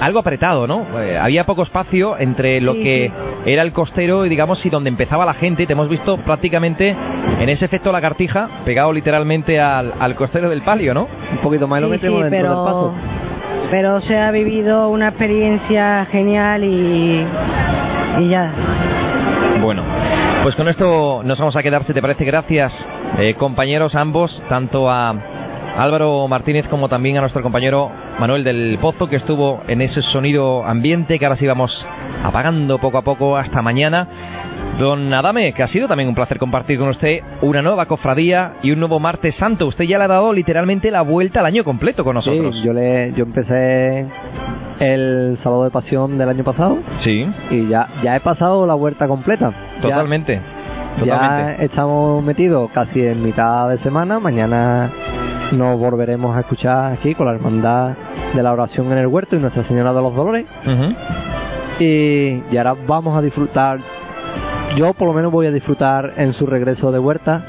algo apretado, ¿no? Eh, había poco espacio entre lo que era el costero y, digamos, y donde empezaba la gente. Te hemos visto prácticamente en ese efecto lagartija, pegado literalmente al, costero del palio, ¿no? Un poquito más lo metemos dentro pero... del paso. Pero se ha vivido una experiencia genial y, y ya. Bueno, pues con esto nos vamos a quedar, si te parece. Gracias, eh, compañeros ambos, tanto a Álvaro Martínez como también a nuestro compañero Manuel del Pozo, que estuvo en ese sonido ambiente que ahora sí vamos apagando poco a poco hasta mañana. Don Adame, que ha sido también un placer compartir con usted una nueva cofradía y un nuevo martes santo. Usted ya le ha dado literalmente la vuelta al año completo con nosotros. Sí, yo, le, yo empecé el sábado de pasión del año pasado. Sí. Y ya, ya he pasado la vuelta completa. Totalmente. Ya, estamos metidos casi en mitad de semana. Mañana nos volveremos a escuchar aquí con la hermandad de la oración en el huerto y Nuestra Señora de los Dolores. y, y ahora vamos a disfrutar. Yo por lo menos voy a disfrutar en su regreso de huerta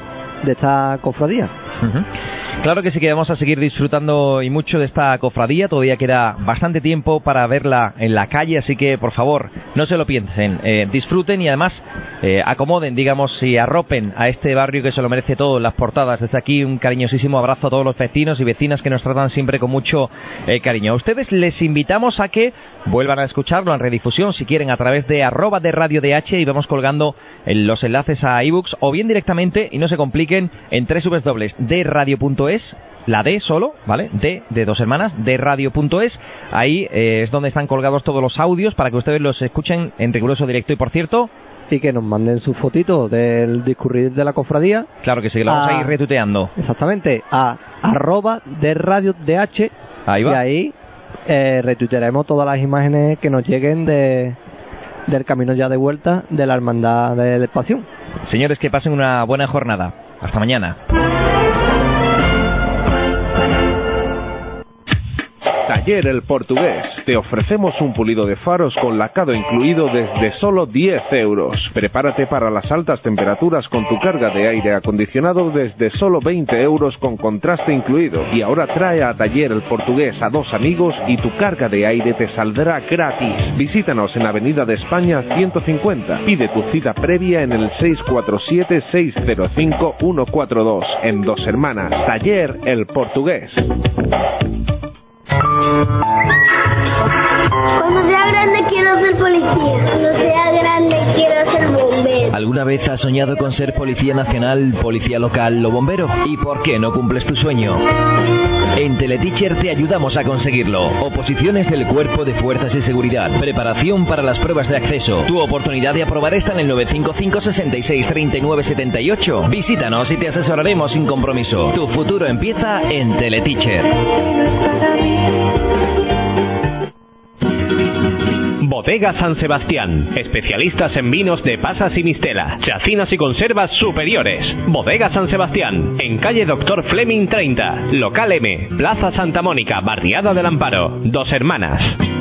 de esta cofradía. Claro que sí que vamos a seguir disfrutando y mucho de esta cofradía. Todavía queda bastante tiempo para verla en la calle, así que por favor no se lo piensen. Eh, disfruten y además eh, acomoden, digamos, y arropen a este barrio que se lo merece todo. Las portadas. Desde aquí un cariñosísimo abrazo a todos los vecinos y vecinas que nos tratan siempre con mucho eh, cariño. A ustedes les invitamos a que vuelvan a escucharlo en redifusión si quieren a través de arroba de radio DH y vamos colgando los enlaces a ebooks o bien directamente y no se compliquen en www de radio.es la D solo, ¿vale? D de dos hermanas, de radio.es. Ahí eh, es donde están colgados todos los audios para que ustedes los escuchen en riguroso directo. Y por cierto, y que nos manden sus fotitos del discurrir de la cofradía. Claro que sí, lo vamos a, ir retuiteando. Exactamente, a arroba de radio DH. Ahí va. Y ahí eh, retuitearemos todas las imágenes que nos lleguen de, del camino ya de vuelta de la Hermandad del Pasión. Señores, que pasen una buena jornada. Hasta mañana. Taller El Portugués. Te ofrecemos un pulido de faros con lacado incluido desde solo 10 euros. Prepárate para las altas temperaturas con tu carga de aire acondicionado desde solo 20 euros con contraste incluido. Y ahora trae a Taller El Portugués a dos amigos y tu carga de aire te saldrá gratis. Visítanos en Avenida de España 150. Pide tu cita previa en el 647-605-142. En Dos Hermanas. Taller El Portugués. Cuando sea grande quiero ser policía. Cuando sea grande quiero ser bombero. ¿Alguna vez has soñado con ser policía nacional, policía local o bombero? ¿Y por qué no cumples tu sueño? En Teleteacher te ayudamos a conseguirlo. Oposiciones del Cuerpo de Fuerzas y Seguridad. Preparación para las pruebas de acceso. Tu oportunidad de aprobar está en el 955 66 39 78. Visítanos y te asesoraremos sin compromiso. Tu futuro empieza en Teleteacher. Bodega San Sebastián, especialistas en vinos de pasas y mistela, chacinas y conservas superiores. Bodega San Sebastián, en calle Doctor Fleming 30, local M, Plaza Santa Mónica, Barriada del Amparo, Dos Hermanas.